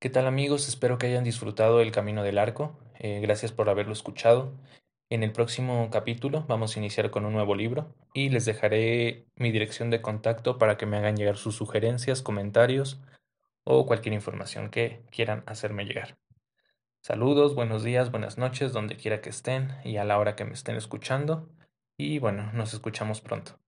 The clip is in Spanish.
¿Qué tal amigos? Espero que hayan disfrutado el Camino del Arco. Eh, gracias por haberlo escuchado. En el próximo capítulo vamos a iniciar con un nuevo libro y les dejaré mi dirección de contacto para que me hagan llegar sus sugerencias, comentarios o cualquier información que quieran hacerme llegar. Saludos, buenos días, buenas noches, donde quiera que estén y a la hora que me estén escuchando. Y bueno, nos escuchamos pronto.